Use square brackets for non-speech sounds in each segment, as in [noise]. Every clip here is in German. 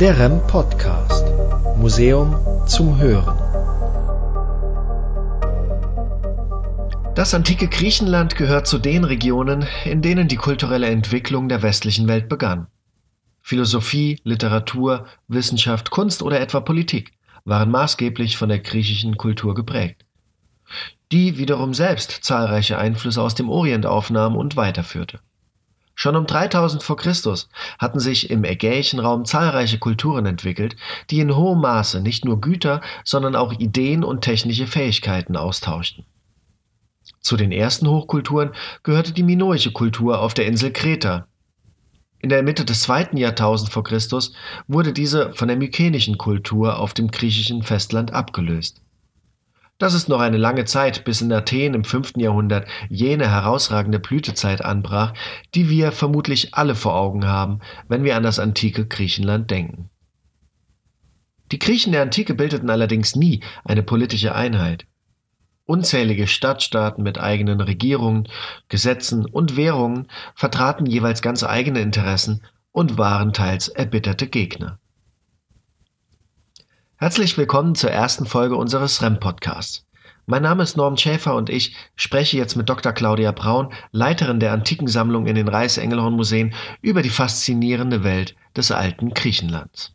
Der REM Podcast. Museum zum Hören. Das antike Griechenland gehört zu den Regionen, in denen die kulturelle Entwicklung der westlichen Welt begann. Philosophie, Literatur, Wissenschaft, Kunst oder etwa Politik waren maßgeblich von der griechischen Kultur geprägt, die wiederum selbst zahlreiche Einflüsse aus dem Orient aufnahm und weiterführte. Schon um 3000 vor Christus hatten sich im ägäischen Raum zahlreiche Kulturen entwickelt, die in hohem Maße nicht nur Güter, sondern auch Ideen und technische Fähigkeiten austauschten. Zu den ersten Hochkulturen gehörte die minoische Kultur auf der Insel Kreta. In der Mitte des zweiten Jahrtausends vor Christus wurde diese von der mykenischen Kultur auf dem griechischen Festland abgelöst. Das ist noch eine lange Zeit, bis in Athen im 5. Jahrhundert jene herausragende Blütezeit anbrach, die wir vermutlich alle vor Augen haben, wenn wir an das antike Griechenland denken. Die Griechen der Antike bildeten allerdings nie eine politische Einheit. Unzählige Stadtstaaten mit eigenen Regierungen, Gesetzen und Währungen vertraten jeweils ganz eigene Interessen und waren teils erbitterte Gegner. Herzlich willkommen zur ersten Folge unseres REM-Podcasts. Mein Name ist Norm Schäfer und ich spreche jetzt mit Dr. Claudia Braun, Leiterin der Antikensammlung in den Reichsengelhorn-Museen, über die faszinierende Welt des alten Griechenlands.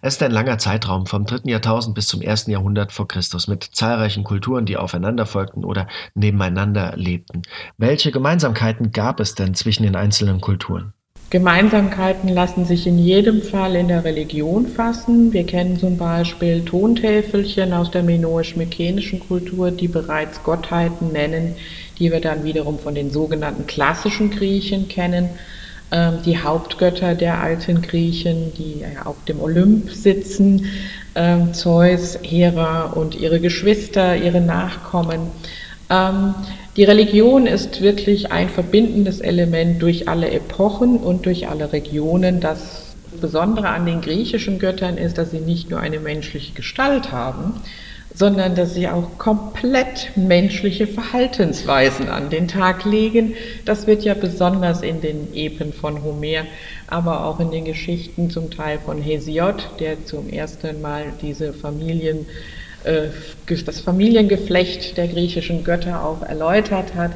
Es ist ein langer Zeitraum vom dritten Jahrtausend bis zum ersten Jahrhundert vor Christus mit zahlreichen Kulturen, die aufeinander folgten oder nebeneinander lebten. Welche Gemeinsamkeiten gab es denn zwischen den einzelnen Kulturen? Gemeinsamkeiten lassen sich in jedem Fall in der Religion fassen. Wir kennen zum Beispiel Tontäfelchen aus der minoisch-mykenischen Kultur, die bereits Gottheiten nennen, die wir dann wiederum von den sogenannten klassischen Griechen kennen. Ähm, die Hauptgötter der alten Griechen, die auf dem Olymp sitzen, ähm, Zeus, Hera und ihre Geschwister, ihre Nachkommen. Ähm, die Religion ist wirklich ein verbindendes Element durch alle Epochen und durch alle Regionen. Das Besondere an den griechischen Göttern ist, dass sie nicht nur eine menschliche Gestalt haben, sondern dass sie auch komplett menschliche Verhaltensweisen an den Tag legen. Das wird ja besonders in den Epen von Homer, aber auch in den Geschichten zum Teil von Hesiod, der zum ersten Mal diese Familien, das Familiengeflecht der griechischen Götter auch erläutert hat.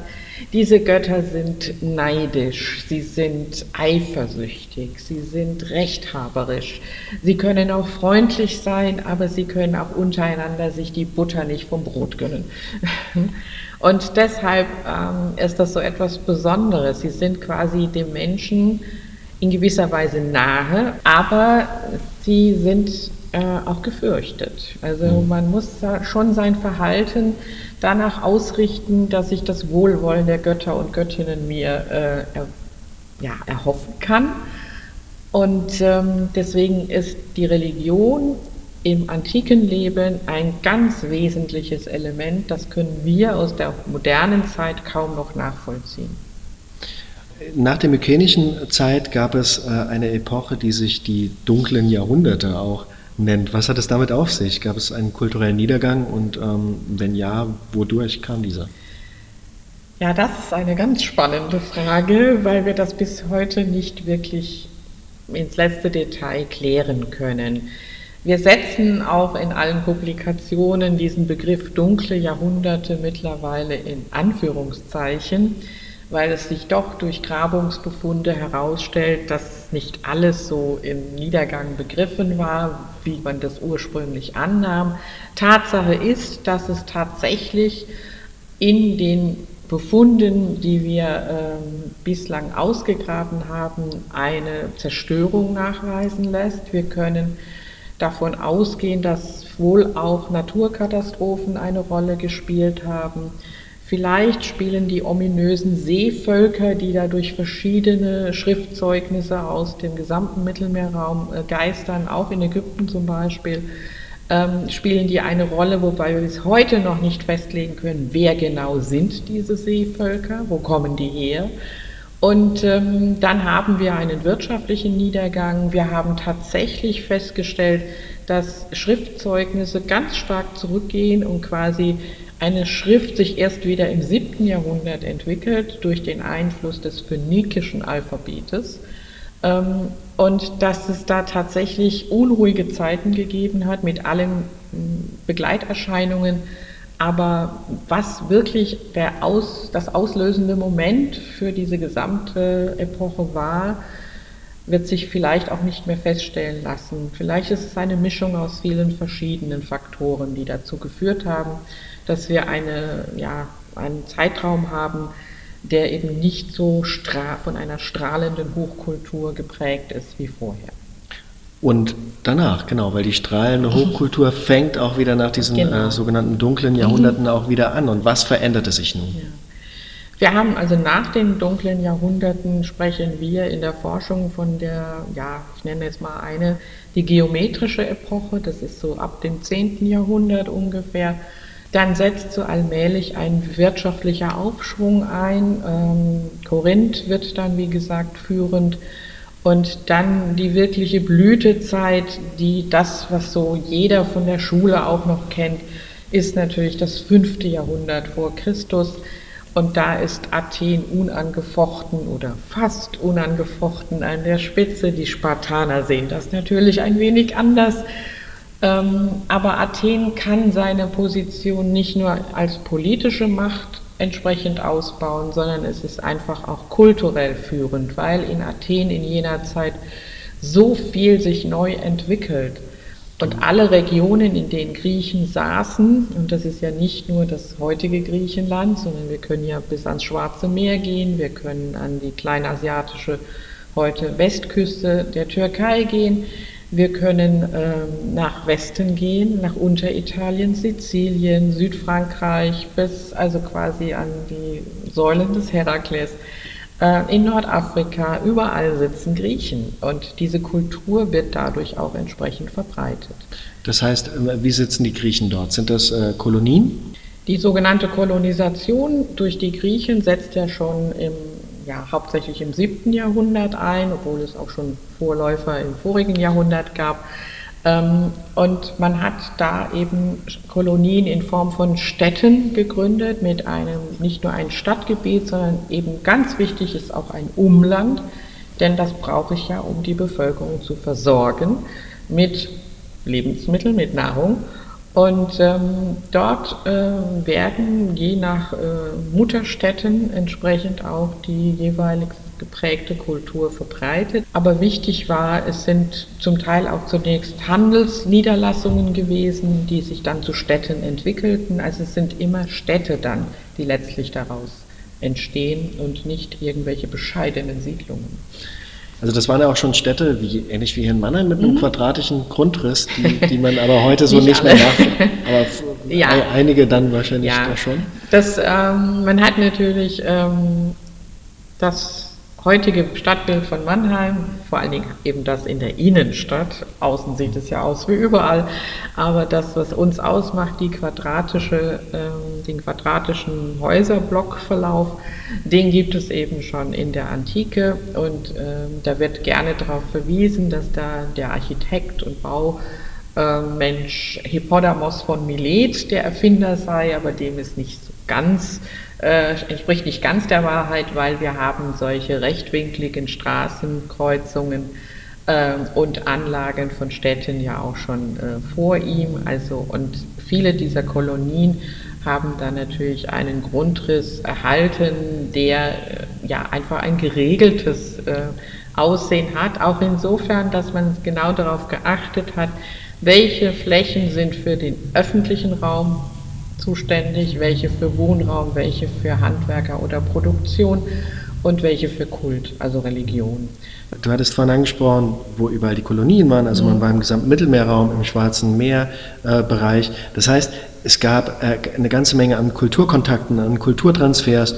Diese Götter sind neidisch, sie sind eifersüchtig, sie sind rechthaberisch. Sie können auch freundlich sein, aber sie können auch untereinander sich die Butter nicht vom Brot gönnen. [laughs] Und deshalb ähm, ist das so etwas Besonderes. Sie sind quasi dem Menschen in gewisser Weise nahe, aber sie sind äh, auch gefürchtet. Also mhm. man muss schon sein Verhalten danach ausrichten, dass ich das Wohlwollen der Götter und Göttinnen mir äh, er, ja, erhoffen kann. Und ähm, deswegen ist die Religion im antiken Leben ein ganz wesentliches Element. Das können wir aus der modernen Zeit kaum noch nachvollziehen. Nach der mykenischen Zeit gab es äh, eine Epoche, die sich die dunklen Jahrhunderte auch nennt. Was hat es damit auf sich? Gab es einen kulturellen Niedergang und ähm, wenn ja, wodurch kam dieser? Ja, das ist eine ganz spannende Frage, weil wir das bis heute nicht wirklich ins letzte Detail klären können. Wir setzen auch in allen Publikationen diesen Begriff dunkle Jahrhunderte mittlerweile in Anführungszeichen weil es sich doch durch Grabungsbefunde herausstellt, dass nicht alles so im Niedergang begriffen war, wie man das ursprünglich annahm. Tatsache ist, dass es tatsächlich in den Befunden, die wir ähm, bislang ausgegraben haben, eine Zerstörung nachweisen lässt. Wir können davon ausgehen, dass wohl auch Naturkatastrophen eine Rolle gespielt haben. Vielleicht spielen die ominösen Seevölker, die da durch verschiedene Schriftzeugnisse aus dem gesamten Mittelmeerraum äh, geistern, auch in Ägypten zum Beispiel, ähm, spielen die eine Rolle, wobei wir bis heute noch nicht festlegen können, wer genau sind diese Seevölker, wo kommen die her. Und ähm, dann haben wir einen wirtschaftlichen Niedergang. Wir haben tatsächlich festgestellt, dass Schriftzeugnisse ganz stark zurückgehen und quasi eine Schrift sich erst wieder im 7. Jahrhundert entwickelt durch den Einfluss des phönikischen Alphabetes. Ähm, und dass es da tatsächlich unruhige Zeiten gegeben hat mit allen Begleiterscheinungen. Aber was wirklich Aus, das auslösende Moment für diese gesamte Epoche war, wird sich vielleicht auch nicht mehr feststellen lassen. Vielleicht ist es eine Mischung aus vielen verschiedenen Faktoren, die dazu geführt haben, dass wir eine, ja, einen Zeitraum haben, der eben nicht so von einer strahlenden Hochkultur geprägt ist wie vorher. Und danach, genau, weil die strahlende Hochkultur fängt auch wieder nach diesen genau. äh, sogenannten dunklen Jahrhunderten mhm. auch wieder an. Und was veränderte sich nun? Ja. Wir haben also nach den dunklen Jahrhunderten sprechen wir in der Forschung von der, ja, ich nenne jetzt mal eine, die geometrische Epoche, das ist so ab dem 10. Jahrhundert ungefähr, dann setzt so allmählich ein wirtschaftlicher Aufschwung ein. Ähm, Korinth wird dann, wie gesagt, führend. Und dann die wirkliche Blütezeit, die das, was so jeder von der Schule auch noch kennt, ist natürlich das fünfte Jahrhundert vor Christus. Und da ist Athen unangefochten oder fast unangefochten an der Spitze. Die Spartaner sehen das natürlich ein wenig anders. Ähm, aber Athen kann seine Position nicht nur als politische Macht entsprechend ausbauen, sondern es ist einfach auch kulturell führend, weil in Athen in jener Zeit so viel sich neu entwickelt. Und alle Regionen, in denen Griechen saßen, und das ist ja nicht nur das heutige Griechenland, sondern wir können ja bis ans Schwarze Meer gehen, wir können an die kleinasiatische, heute Westküste der Türkei gehen, wir können ähm, nach Westen gehen, nach Unteritalien, Sizilien, Südfrankreich bis also quasi an die Säulen des Herakles. Äh, in Nordafrika, überall sitzen Griechen und diese Kultur wird dadurch auch entsprechend verbreitet. Das heißt, äh, wie sitzen die Griechen dort? Sind das äh, Kolonien? Die sogenannte Kolonisation durch die Griechen setzt ja schon im ja, hauptsächlich im 7. Jahrhundert ein, obwohl es auch schon Vorläufer im vorigen Jahrhundert gab. Ähm, und man hat da eben Kolonien in Form von Städten gegründet, mit einem nicht nur ein Stadtgebiet, sondern eben ganz wichtig ist auch ein Umland, denn das brauche ich ja, um die Bevölkerung zu versorgen mit Lebensmitteln, mit Nahrung. Und ähm, dort äh, werden je nach äh, Mutterstädten entsprechend auch die jeweilig geprägte Kultur verbreitet. Aber wichtig war, es sind zum Teil auch zunächst Handelsniederlassungen gewesen, die sich dann zu Städten entwickelten. Also es sind immer Städte dann, die letztlich daraus entstehen und nicht irgendwelche bescheidenen Siedlungen. Also das waren ja auch schon Städte, wie, ähnlich wie hier in Mannheim, mit einem mhm. quadratischen Grundriss, die, die, man aber heute so [laughs] nicht, nicht mehr macht. Aber [laughs] ja. einige dann wahrscheinlich ja. da schon. Das, ähm, man hat natürlich ähm, das heutige Stadtbild von Mannheim, vor allen Dingen eben das in der Innenstadt, außen sieht es ja aus wie überall, aber das, was uns ausmacht, die quadratische, äh, den quadratischen Häuserblockverlauf, den gibt es eben schon in der Antike. Und äh, da wird gerne darauf verwiesen, dass da der Architekt und Baumensch Hippodamos von Milet der Erfinder sei, aber dem ist nicht so ganz äh, entspricht nicht ganz der Wahrheit, weil wir haben solche rechtwinkligen Straßenkreuzungen äh, und Anlagen von Städten ja auch schon äh, vor ihm. Also und viele dieser Kolonien haben dann natürlich einen Grundriss erhalten, der äh, ja einfach ein geregeltes äh, Aussehen hat, auch insofern, dass man genau darauf geachtet hat, welche Flächen sind für den öffentlichen Raum zuständig, welche für Wohnraum, welche für Handwerker oder Produktion und welche für Kult, also Religion. Du hattest vorhin angesprochen, wo überall die Kolonien waren, also mhm. man war im gesamten Mittelmeerraum, im Schwarzen Meerbereich. Äh, das heißt, es gab äh, eine ganze Menge an Kulturkontakten, an Kulturtransfers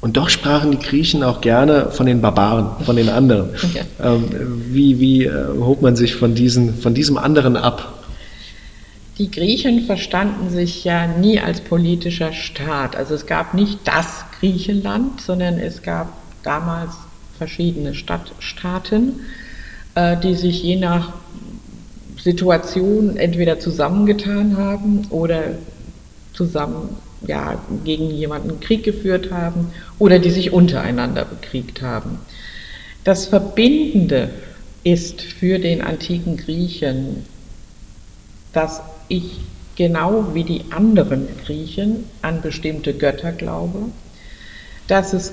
und doch sprachen die Griechen auch gerne von den Barbaren, von den anderen. Ja. Ähm, wie wie äh, hob man sich von, diesen, von diesem anderen ab? Die Griechen verstanden sich ja nie als politischer Staat. Also es gab nicht das Griechenland, sondern es gab damals verschiedene Stadtstaaten, äh, die sich je nach Situation entweder zusammengetan haben oder zusammen ja, gegen jemanden Krieg geführt haben oder die sich untereinander bekriegt haben. Das Verbindende ist für den antiken Griechen, dass ich genau wie die anderen Griechen an bestimmte Götter glaube, dass es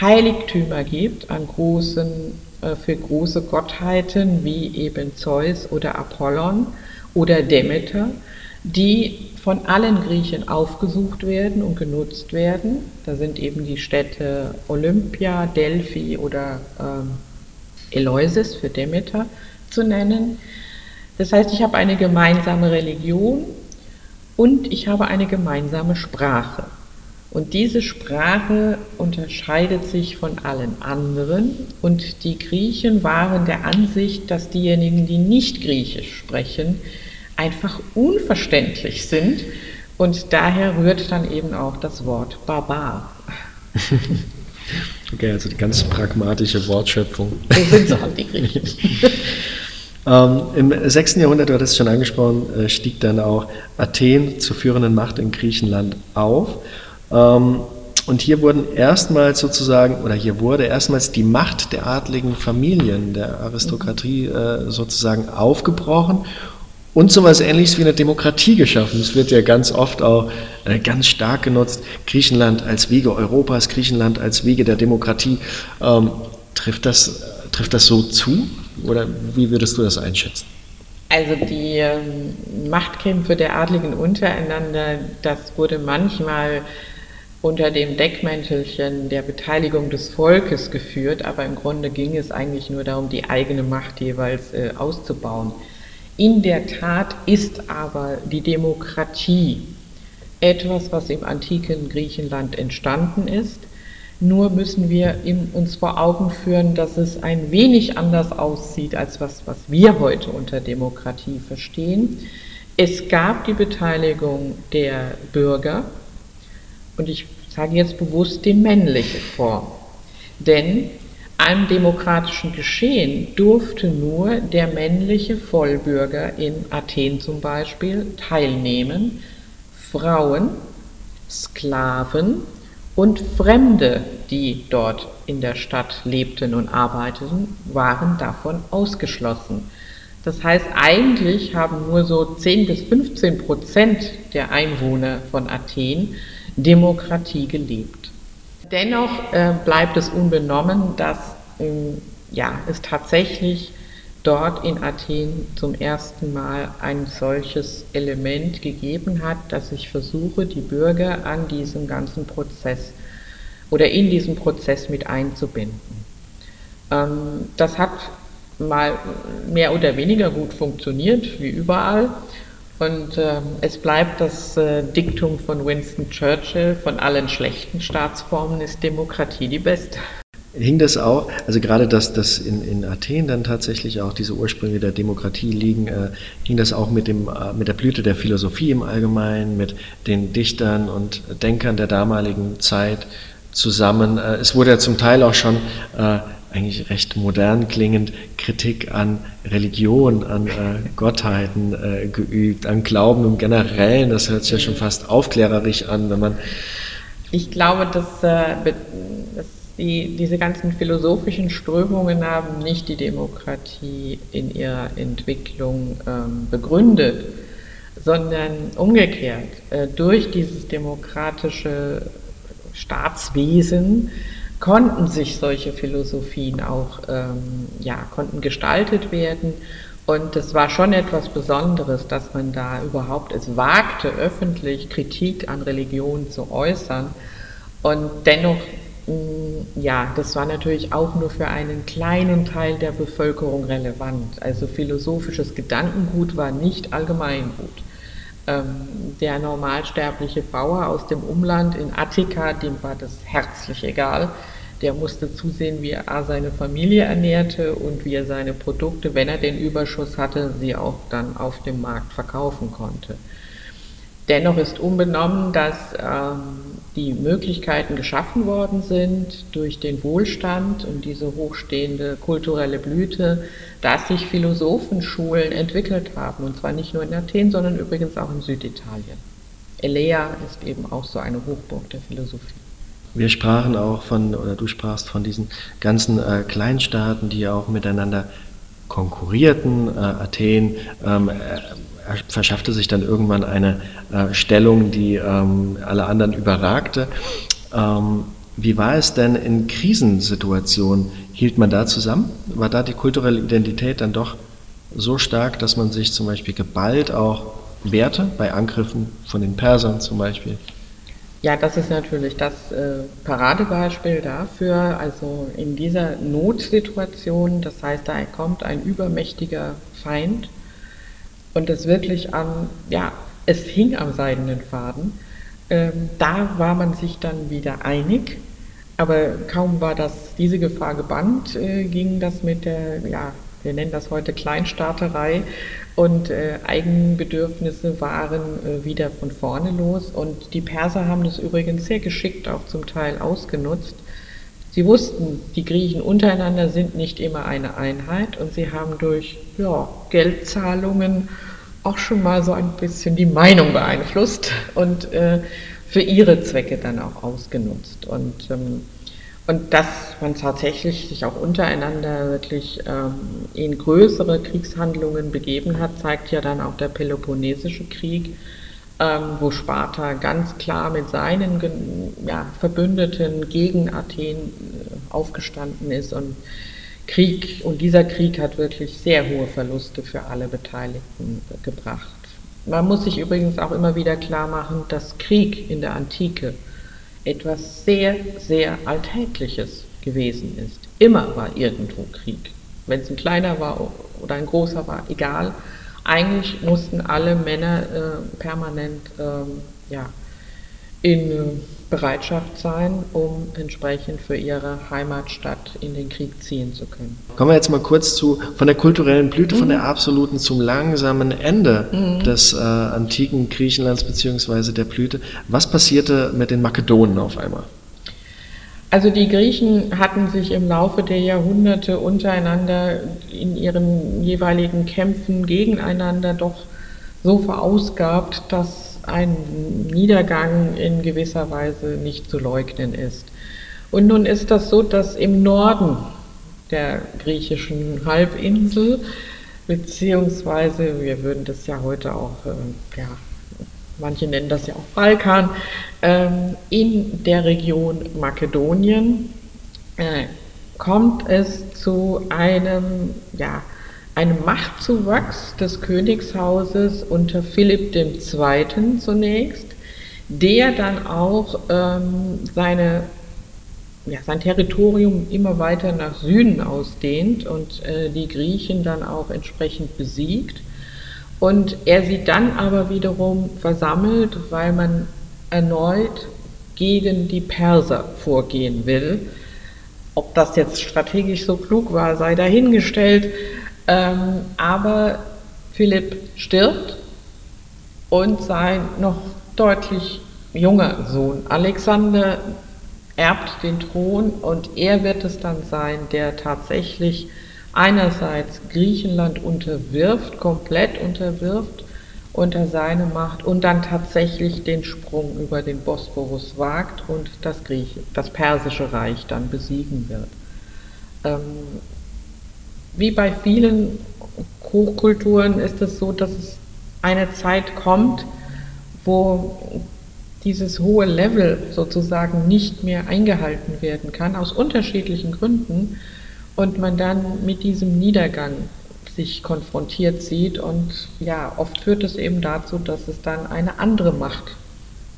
Heiligtümer gibt an großen, äh, für große Gottheiten wie eben Zeus oder Apollon oder Demeter, die von allen Griechen aufgesucht werden und genutzt werden. Da sind eben die Städte Olympia, Delphi oder ähm, Eleusis für Demeter zu nennen. Das heißt, ich habe eine gemeinsame Religion und ich habe eine gemeinsame Sprache. Und diese Sprache unterscheidet sich von allen anderen. Und die Griechen waren der Ansicht, dass diejenigen, die nicht Griechisch sprechen, einfach unverständlich sind. Und daher rührt dann eben auch das Wort Barbar. [laughs] Okay, also die ganz pragmatische Wortschöpfung. [laughs] So sind sie halt, die Griechen. [laughs] ähm, Im 6. Jahrhundert, du hattest es schon angesprochen, äh, stieg dann auch Athen zur führenden Macht in Griechenland auf. Ähm, und hier wurden erstmals sozusagen, oder hier wurde erstmals die Macht der adligen Familien, der Aristokratie äh, sozusagen aufgebrochen und so etwas ähnliches wie eine Demokratie geschaffen. Es wird ja ganz oft auch äh, ganz stark genutzt. Griechenland als Wiege Europas, Griechenland als Wiege der Demokratie. Ähm, trifft, das, trifft das so zu oder wie würdest du das einschätzen? Also die ähm, Machtkämpfe der Adligen untereinander, das wurde manchmal unter dem Deckmäntelchen der Beteiligung des Volkes geführt, aber im Grunde ging es eigentlich nur darum, die eigene Macht jeweils äh, auszubauen. In der Tat ist aber die Demokratie etwas, was im antiken Griechenland entstanden ist. Nur müssen wir uns vor Augen führen, dass es ein wenig anders aussieht als was, was wir heute unter Demokratie verstehen. Es gab die Beteiligung der Bürger und ich sage jetzt bewusst die männliche Form. Denn am demokratischen Geschehen durfte nur der männliche Vollbürger in Athen zum Beispiel teilnehmen. Frauen, Sklaven und Fremde, die dort in der Stadt lebten und arbeiteten, waren davon ausgeschlossen. Das heißt, eigentlich haben nur so 10 bis 15 Prozent der Einwohner von Athen Demokratie gelebt. Dennoch äh, bleibt es unbenommen, dass ähm, ja, es tatsächlich dort in Athen zum ersten Mal ein solches Element gegeben hat, dass ich versuche, die Bürger an diesem ganzen Prozess oder in diesen Prozess mit einzubinden. Ähm, das hat mal mehr oder weniger gut funktioniert, wie überall. Und äh, es bleibt das äh, Diktum von Winston Churchill, von allen schlechten Staatsformen ist Demokratie die beste. Hing das auch, also gerade, dass, dass in, in Athen dann tatsächlich auch diese Ursprünge der Demokratie liegen, äh, hing das auch mit, dem, äh, mit der Blüte der Philosophie im Allgemeinen, mit den Dichtern und Denkern der damaligen Zeit zusammen. Äh, es wurde ja zum Teil auch schon äh, eigentlich recht modern klingend Kritik an Religion, an äh, Gottheiten äh, geübt, an Glauben im Generellen. Das hört sich ja schon fast aufklärerisch an, wenn man. Ich glaube, dass, äh, dass die, diese ganzen philosophischen Strömungen haben nicht die Demokratie in ihrer Entwicklung ähm, begründet, sondern umgekehrt. Äh, durch dieses demokratische Staatswesen konnten sich solche Philosophien auch, ähm, ja, konnten gestaltet werden. Und es war schon etwas Besonderes, dass man da überhaupt es wagte, öffentlich Kritik an Religion zu äußern. Und dennoch, mm, ja, das war natürlich auch nur für einen kleinen Teil der Bevölkerung relevant. Also philosophisches Gedankengut war nicht Allgemeingut. Ähm, der normalsterbliche Bauer aus dem Umland in Attika, dem war das herzlich egal. Der musste zusehen, wie er seine Familie ernährte und wie er seine Produkte, wenn er den Überschuss hatte, sie auch dann auf dem Markt verkaufen konnte. Dennoch ist unbenommen, dass ähm, die Möglichkeiten geschaffen worden sind durch den Wohlstand und diese hochstehende kulturelle Blüte, dass sich Philosophenschulen entwickelt haben, und zwar nicht nur in Athen, sondern übrigens auch in Süditalien. Elea ist eben auch so eine Hochburg der Philosophie. Wir sprachen auch von, oder du sprachst von diesen ganzen äh, Kleinstaaten, die auch miteinander konkurrierten. Äh, Athen ähm, er verschaffte sich dann irgendwann eine äh, Stellung, die ähm, alle anderen überragte. Ähm, wie war es denn in Krisensituationen? Hielt man da zusammen? War da die kulturelle Identität dann doch so stark, dass man sich zum Beispiel geballt auch wehrte bei Angriffen von den Persern zum Beispiel? Ja, das ist natürlich das äh, Paradebeispiel dafür. Also in dieser Notsituation, das heißt, da kommt ein übermächtiger Feind und es wirklich an, ja, es hing am seidenen Faden. Ähm, da war man sich dann wieder einig, aber kaum war das, diese Gefahr gebannt, äh, ging das mit der, ja, wir nennen das heute Kleinstaaterei und äh, Eigenbedürfnisse waren äh, wieder von vorne los und die Perser haben das übrigens sehr geschickt auch zum Teil ausgenutzt. Sie wussten, die Griechen untereinander sind nicht immer eine Einheit und sie haben durch ja, Geldzahlungen auch schon mal so ein bisschen die Meinung beeinflusst und äh, für ihre Zwecke dann auch ausgenutzt. Und, ähm, und dass man tatsächlich sich auch untereinander wirklich ähm, in größere Kriegshandlungen begeben hat, zeigt ja dann auch der Peloponnesische Krieg, ähm, wo Sparta ganz klar mit seinen ja, Verbündeten gegen Athen äh, aufgestanden ist und Krieg und dieser Krieg hat wirklich sehr hohe Verluste für alle Beteiligten gebracht. Man muss sich übrigens auch immer wieder klar machen, dass Krieg in der Antike etwas sehr, sehr Alltägliches gewesen ist. Immer war irgendwo Krieg. Wenn es ein kleiner war oder ein großer war, egal. Eigentlich mussten alle Männer äh, permanent äh, ja, in äh, Bereitschaft sein, um entsprechend für ihre Heimatstadt in den Krieg ziehen zu können. Kommen wir jetzt mal kurz zu von der kulturellen Blüte, mhm. von der mhm. absoluten zum langsamen Ende mhm. des äh, antiken Griechenlands bzw. der Blüte. Was passierte mit den Makedonen auf einmal? Also die Griechen hatten sich im Laufe der Jahrhunderte untereinander in ihren jeweiligen Kämpfen gegeneinander doch so verausgabt, dass ein Niedergang in gewisser Weise nicht zu leugnen ist. Und nun ist das so, dass im Norden der griechischen Halbinsel, beziehungsweise wir würden das ja heute auch, äh, ja, manche nennen das ja auch Balkan, äh, in der Region Makedonien äh, kommt es zu einem, ja, einem Machtzuwachs des Königshauses unter Philipp II. zunächst, der dann auch ähm, seine, ja, sein Territorium immer weiter nach Süden ausdehnt und äh, die Griechen dann auch entsprechend besiegt. Und er sie dann aber wiederum versammelt, weil man erneut gegen die Perser vorgehen will. Ob das jetzt strategisch so klug war, sei dahingestellt. Ähm, aber Philipp stirbt und sein noch deutlich junger Sohn Alexander erbt den Thron und er wird es dann sein, der tatsächlich einerseits Griechenland unterwirft, komplett unterwirft unter seine Macht und dann tatsächlich den Sprung über den Bosporus wagt und das, Grieche, das persische Reich dann besiegen wird. Ähm, wie bei vielen Hochkulturen ist es so, dass es eine Zeit kommt, wo dieses hohe Level sozusagen nicht mehr eingehalten werden kann, aus unterschiedlichen Gründen, und man dann mit diesem Niedergang sich konfrontiert sieht. Und ja, oft führt es eben dazu, dass es dann eine andere Macht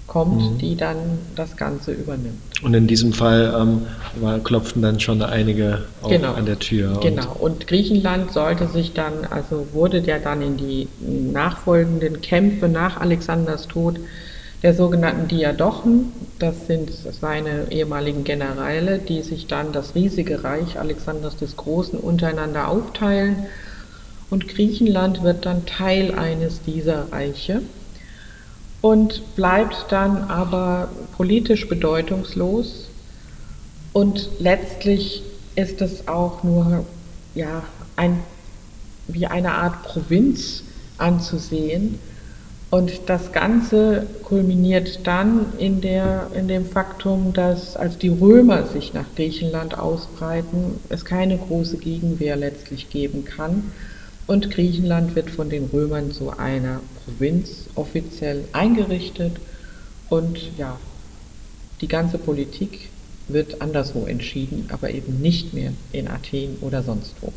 kommt, mhm. die dann das Ganze übernimmt. Und in diesem Fall ähm, war, klopften dann schon einige genau. an der Tür. Genau. Und Griechenland sollte sich dann, also wurde ja dann in die nachfolgenden Kämpfe nach Alexanders Tod der sogenannten Diadochen, das sind seine ehemaligen Generäle, die sich dann das riesige Reich Alexanders des Großen untereinander aufteilen. Und Griechenland wird dann Teil eines dieser Reiche und bleibt dann aber politisch bedeutungslos und letztlich ist es auch nur ja, ein, wie eine Art Provinz anzusehen. Und das Ganze kulminiert dann in, der, in dem Faktum, dass als die Römer sich nach Griechenland ausbreiten, es keine große Gegenwehr letztlich geben kann. Und Griechenland wird von den Römern zu einer Provinz offiziell eingerichtet. Und ja, die ganze Politik wird anderswo entschieden, aber eben nicht mehr in Athen oder sonst wo.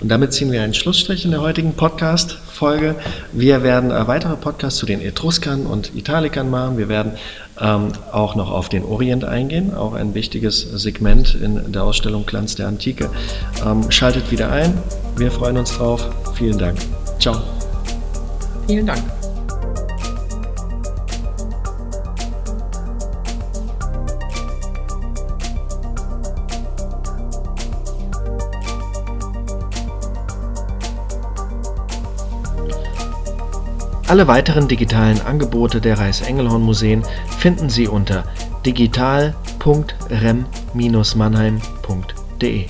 Und damit ziehen wir einen Schlussstrich in der heutigen Podcast-Folge. Wir werden äh, weitere Podcasts zu den Etruskern und Italikern machen. Wir werden ähm, auch noch auf den Orient eingehen, auch ein wichtiges Segment in der Ausstellung Glanz der Antike. Ähm, schaltet wieder ein. Wir freuen uns drauf. Vielen Dank. Ciao. Vielen Dank. Alle weiteren digitalen Angebote der Reichsengelhorn-Museen finden Sie unter digital.rem-mannheim.de.